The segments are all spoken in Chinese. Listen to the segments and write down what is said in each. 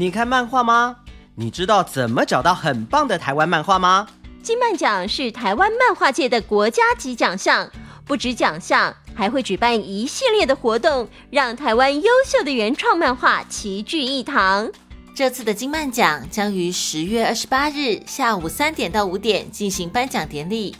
你看漫画吗？你知道怎么找到很棒的台湾漫画吗？金漫奖是台湾漫画界的国家级奖项，不止奖项，还会举办一系列的活动，让台湾优秀的原创漫画齐聚一堂。这次的金漫奖将于十月二十八日下午三点到五点进行颁奖典礼，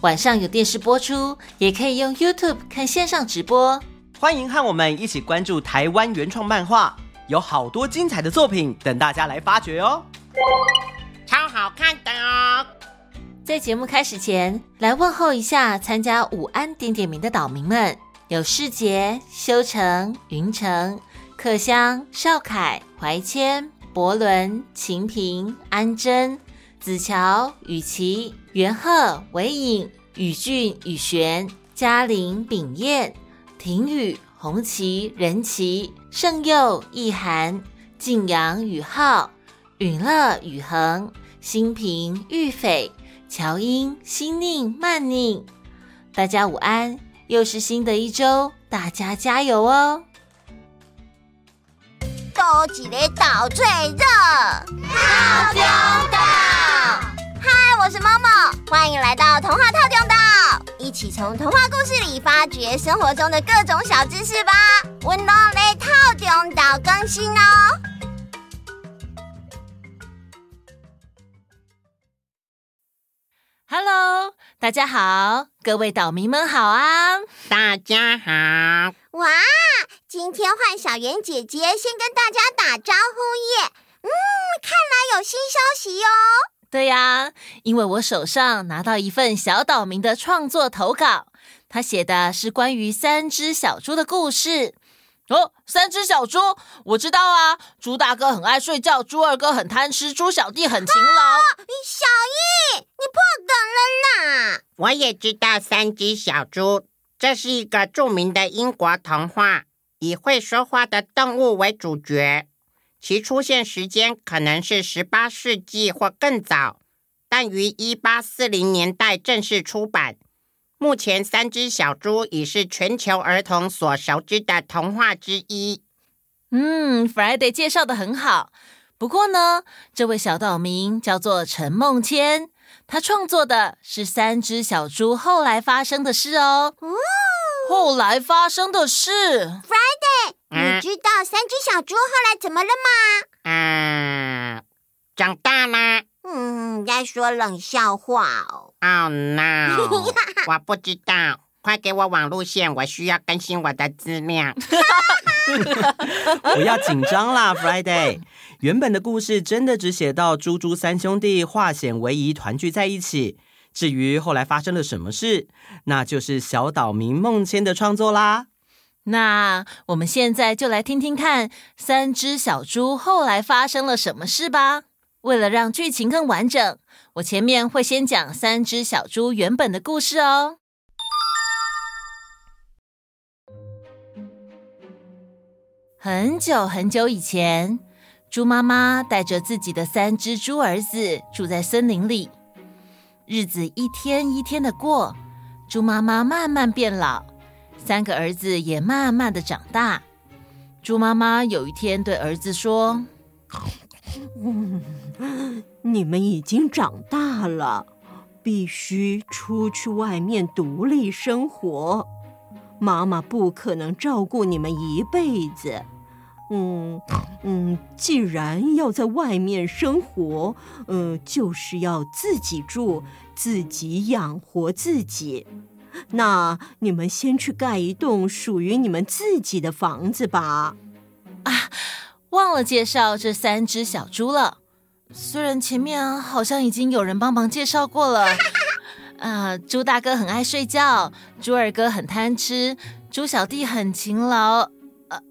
晚上有电视播出，也可以用 YouTube 看线上直播。欢迎和我们一起关注台湾原创漫画，有好多精彩的作品等大家来发掘哦！超好看的哦！在节目开始前，来问候一下参加午安点点名的岛民们：有世杰、修成、云城、克香、少凯、怀谦。博伦、秦平、安珍、子乔、雨琪、元赫、韦颖、宇俊、宇璇、嘉玲、秉燕、婷宇、红旗、人旗、圣佑、意涵、静阳、宇浩、允乐、宇恒、新平、玉斐、乔英、新宁、曼宁，大家午安！又是新的一周，大家加油哦！多几个岛最热，套中岛。嗨，我是 Momo，欢迎来到童话套中岛，一起从童话故事里发掘生活中的各种小知识吧。温柔的套中岛更新哦。Hello，大家好，各位岛民们好啊！大家好，哇！今天换小圆姐姐先跟大家打招呼耶。嗯，看来有新消息哟。对呀，因为我手上拿到一份小岛民的创作投稿，他写的是关于三只小猪的故事。哦，三只小猪，我知道啊。猪大哥很爱睡觉，猪二哥很贪吃，猪小弟很勤劳。哦，小易，你破梗了啦！我也知道三只小猪，这是一个著名的英国童话。以会说话的动物为主角，其出现时间可能是十八世纪或更早，但于一八四零年代正式出版。目前，三只小猪已是全球儿童所熟知的童话之一。嗯，Friday 介绍的很好。不过呢，这位小岛民叫做陈梦谦，他创作的是三只小猪后来发生的事哦。哦后来发生的事，Friday，你知道三只小猪后来怎么了吗？嗯，长大了。嗯，在说冷笑话哦。Oh no！我不知道，快给我网路线，我需要更新我的资料。不要紧张啦，Friday。原本的故事真的只写到猪猪三兄弟化险为夷，团聚在一起。至于后来发生了什么事，那就是小岛民梦千的创作啦。那我们现在就来听听看三只小猪后来发生了什么事吧。为了让剧情更完整，我前面会先讲三只小猪原本的故事哦。很久很久以前，猪妈妈带着自己的三只猪儿子住在森林里。日子一天一天的过，猪妈妈慢慢变老，三个儿子也慢慢的长大。猪妈妈有一天对儿子说：“嗯，你们已经长大了，必须出去外面独立生活。妈妈不可能照顾你们一辈子。”嗯嗯，既然要在外面生活，嗯，就是要自己住，自己养活自己。那你们先去盖一栋属于你们自己的房子吧。啊，忘了介绍这三只小猪了。虽然前面好像已经有人帮忙介绍过了。啊，猪大哥很爱睡觉，猪二哥很贪吃，猪小弟很勤劳。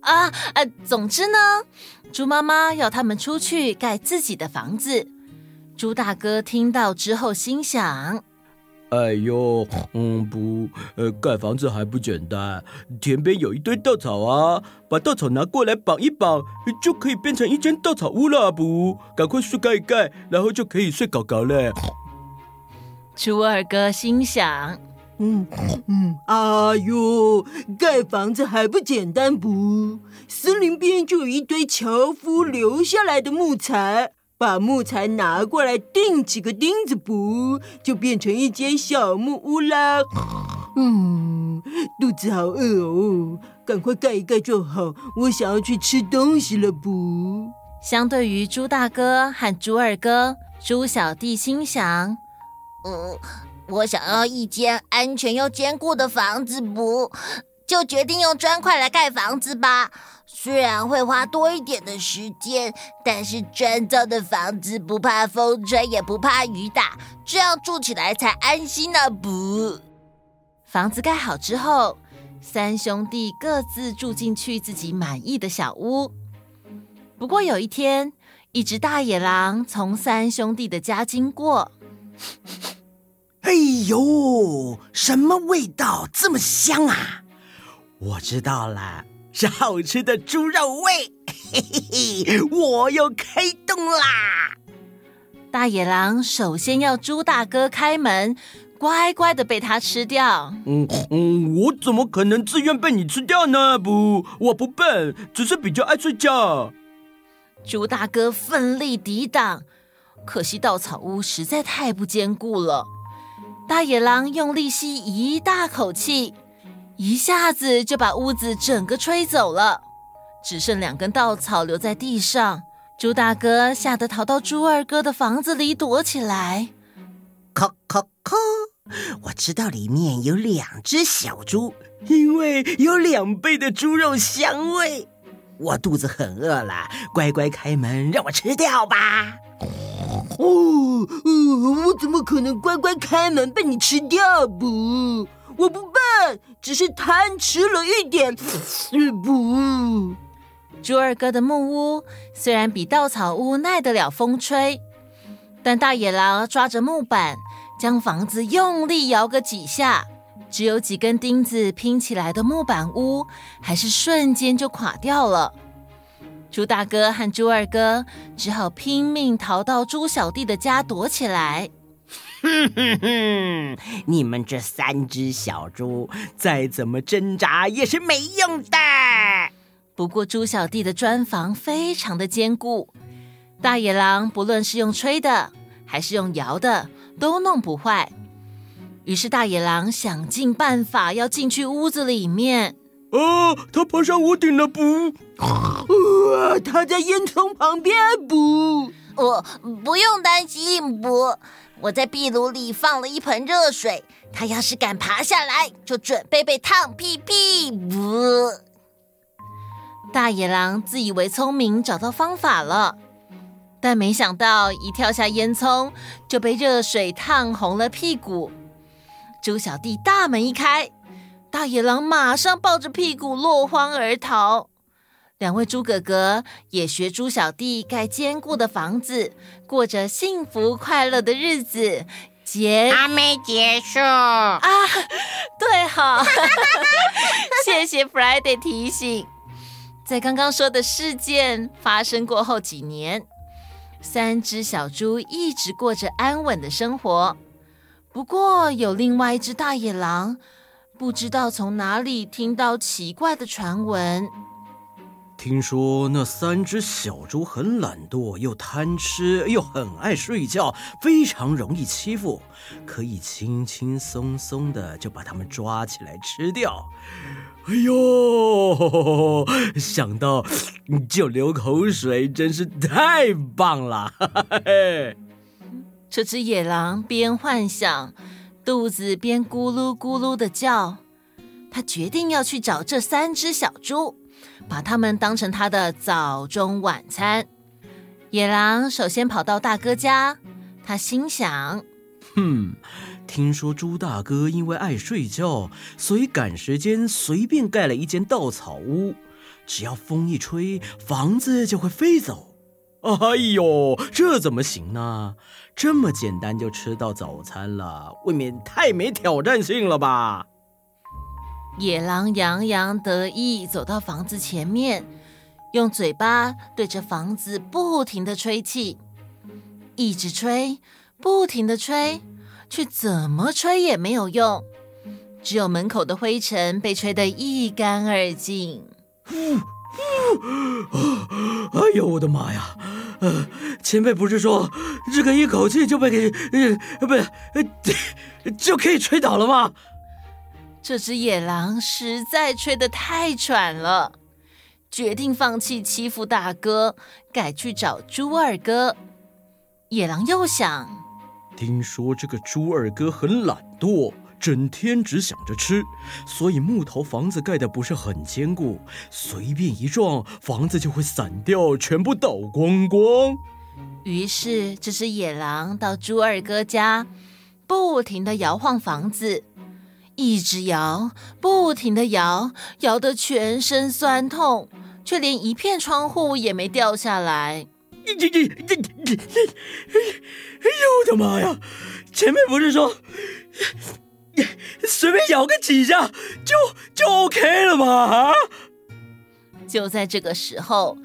啊啊！总之呢，猪妈妈要他们出去盖自己的房子。猪大哥听到之后心想：“哎呦，嗯，不，呃，盖房子还不简单？田边有一堆稻草啊，把稻草拿过来绑一绑，就可以变成一间稻草屋了。不，赶快睡盖一盖，然后就可以睡觉觉了。”猪二哥心想。嗯嗯，哎呦，盖房子还不简单不？森林边就有一堆樵夫留下来的木材，把木材拿过来钉几个钉子不，就变成一间小木屋啦。嗯，肚子好饿哦，赶快盖一盖就好。我想要去吃东西了不？相对于猪大哥和猪二哥，猪小弟心想：嗯。我想要一间安全又坚固的房子，不就决定用砖块来盖房子吧？虽然会花多一点的时间，但是砖造的房子不怕风吹，也不怕雨打，这样住起来才安心呢。不，房子盖好之后，三兄弟各自住进去自己满意的小屋。不过有一天，一只大野狼从三兄弟的家经过。哎呦，什么味道这么香啊？我知道了，是好吃的猪肉味。嘿嘿嘿，我又开动啦！大野狼首先要猪大哥开门，乖乖的被他吃掉。嗯嗯，我怎么可能自愿被你吃掉呢？不，我不笨，只是比较爱睡觉。猪大哥奋力抵挡，可惜稻草屋实在太不坚固了。大野狼用力吸一大口气，一下子就把屋子整个吹走了，只剩两根稻草留在地上。猪大哥吓得逃到猪二哥的房子里躲起来。叩叩叩！我知道里面有两只小猪，因为有两倍的猪肉香味。我肚子很饿了，乖乖开门让我吃掉吧。哦，呃，我怎么可能乖乖开门被你吃掉？不，我不笨，只是贪吃了一点。不，猪二哥的木屋虽然比稻草屋耐得了风吹，但大野狼抓着木板将房子用力摇个几下，只有几根钉子拼起来的木板屋，还是瞬间就垮掉了。猪大哥和猪二哥只好拼命逃到猪小弟的家躲起来。哼哼哼！你们这三只小猪再怎么挣扎也是没用的。不过猪小弟的砖房非常的坚固，大野狼不论是用吹的还是用摇的都弄不坏。于是大野狼想尽办法要进去屋子里面。哦！他爬上屋顶了，不？啊！他在烟囱旁边，不？我不用担心，不？我在壁炉里放了一盆热水，他要是敢爬下来，就准备被烫屁屁，不？大野狼自以为聪明，找到方法了，但没想到一跳下烟囱，就被热水烫红了屁股。猪小弟大门一开。大野狼马上抱着屁股落荒而逃，两位猪哥哥也学猪小弟盖坚固的房子，过着幸福快乐的日子。结还没结束啊？对，好，谢谢 Friday 提醒。在刚刚说的事件发生过后几年，三只小猪一直过着安稳的生活。不过有另外一只大野狼。不知道从哪里听到奇怪的传闻。听说那三只小猪很懒惰，又贪吃，又很爱睡觉，非常容易欺负，可以轻轻松松的就把它们抓起来吃掉。哎呦，想到就流口水，真是太棒了！这只野狼边幻想。肚子边咕噜咕噜的叫，他决定要去找这三只小猪，把它们当成他的早中晚餐。野狼首先跑到大哥家，他心想：哼，听说猪大哥因为爱睡觉，所以赶时间随便盖了一间稻草屋，只要风一吹，房子就会飞走。哎呦，这怎么行呢？这么简单就吃到早餐了，未免太没挑战性了吧？野狼洋洋得意走到房子前面，用嘴巴对着房子不停的吹气，一直吹，不停的吹，却怎么吹也没有用。只有门口的灰尘被吹得一干二净。哎呦，我的妈呀！呃，前辈不是说这个一口气就被给呃不呃就可以吹倒了吗？这只野狼实在吹得太喘了，决定放弃欺负大哥，改去找猪二哥。野狼又想，听说这个猪二哥很懒惰。整天只想着吃，所以木头房子盖的不是很坚固，随便一撞，房子就会散掉，全部倒光光。于是，这只野狼到猪二哥家，不停的摇晃房子，一直摇，不停的摇，摇得全身酸痛，却连一片窗户也没掉下来。哎呦我的妈呀！前面不是说……随便摇个几下就就 OK 了吗？啊！就在这个时候，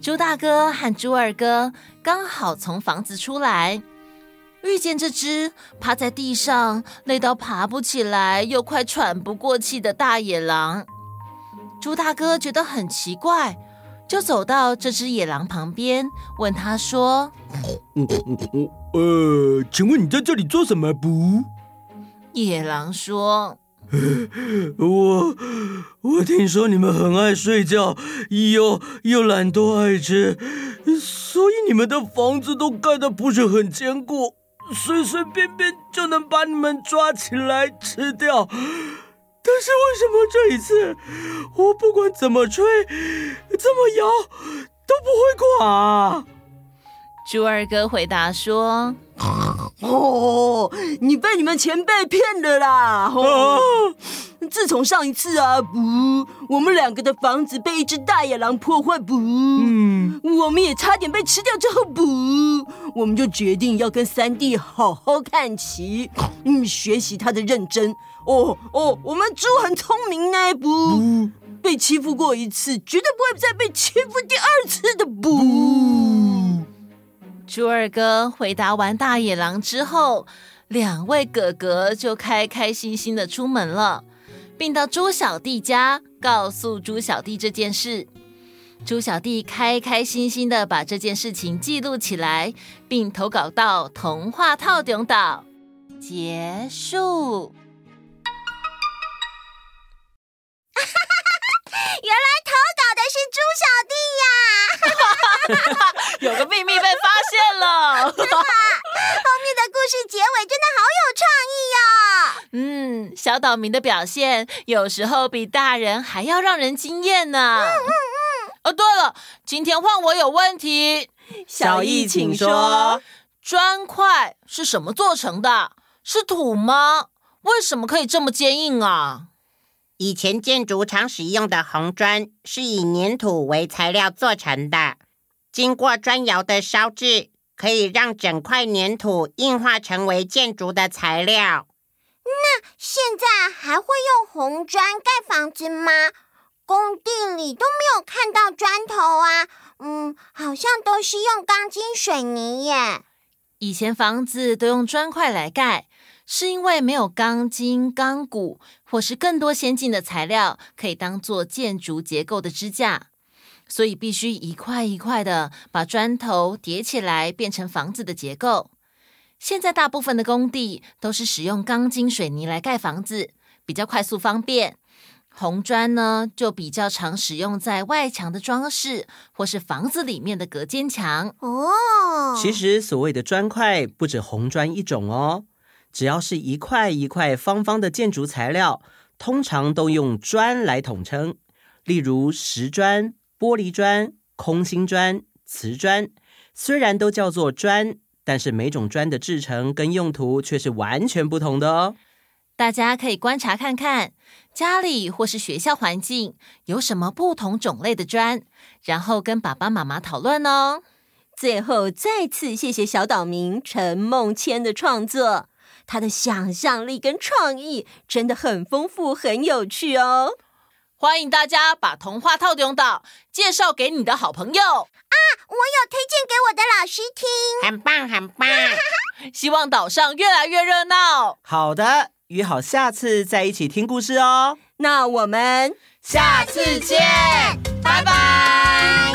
猪大哥和猪二哥刚好从房子出来，遇见这只趴在地上累到爬不起来又快喘不过气的大野狼。猪大哥觉得很奇怪，就走到这只野狼旁边，问他说：“呃，请问你在这里做什么不？”野狼说：“我我听说你们很爱睡觉，又又懒惰爱吃，所以你们的房子都盖的不是很坚固，随随便便就能把你们抓起来吃掉。但是为什么这一次，我不管怎么吹，怎么摇，都不会垮？”猪二哥回答说：“哦，你被你们前辈骗了啦！哦，自从上一次啊，不，我们两个的房子被一只大野狼破坏，不，嗯，我们也差点被吃掉之后，不，我们就决定要跟三弟好好看齐，嗯，学习他的认真。哦哦，我们猪很聪明呢，不，不，被欺负过一次，绝对不会再被欺负第二次的，不”猪二哥回答完大野狼之后，两位哥哥就开开心心的出门了，并到猪小弟家告诉猪小弟这件事。猪小弟开开心心的把这件事情记录起来，并投稿到童话套顶岛。结束。原来投稿的是猪小弟呀！有个秘密了，后面的故事结尾真的好有创意哟。嗯，小岛民的表现有时候比大人还要让人惊艳呢。嗯嗯嗯。哦，对了，今天换我有问题，小易请说。砖块是什么做成的？是土吗？为什么可以这么坚硬啊？以前建筑常使用的红砖是以粘土为材料做成的。经过砖窑的烧制，可以让整块粘土硬化成为建筑的材料。那现在还会用红砖盖房子吗？工地里都没有看到砖头啊。嗯，好像都是用钢筋水泥耶。以前房子都用砖块来盖，是因为没有钢筋、钢骨或是更多先进的材料可以当做建筑结构的支架。所以必须一块一块的把砖头叠起来，变成房子的结构。现在大部分的工地都是使用钢筋水泥来盖房子，比较快速方便。红砖呢，就比较常使用在外墙的装饰，或是房子里面的隔间墙。哦，其实所谓的砖块不止红砖一种哦，只要是一块一块方方的建筑材料，通常都用砖来统称，例如石砖。玻璃砖、空心砖、瓷砖，虽然都叫做砖，但是每种砖的制成跟用途却是完全不同的哦。大家可以观察看看，家里或是学校环境有什么不同种类的砖，然后跟爸爸妈妈讨论哦。最后，再次谢谢小岛民陈梦谦的创作，他的想象力跟创意真的很丰富，很有趣哦。欢迎大家把童话套用岛介绍给你的好朋友啊！我有推荐给我的老师听，很棒很棒。希望岛上越来越热闹。好的，约好下次再一起听故事哦。那我们下次见，拜拜。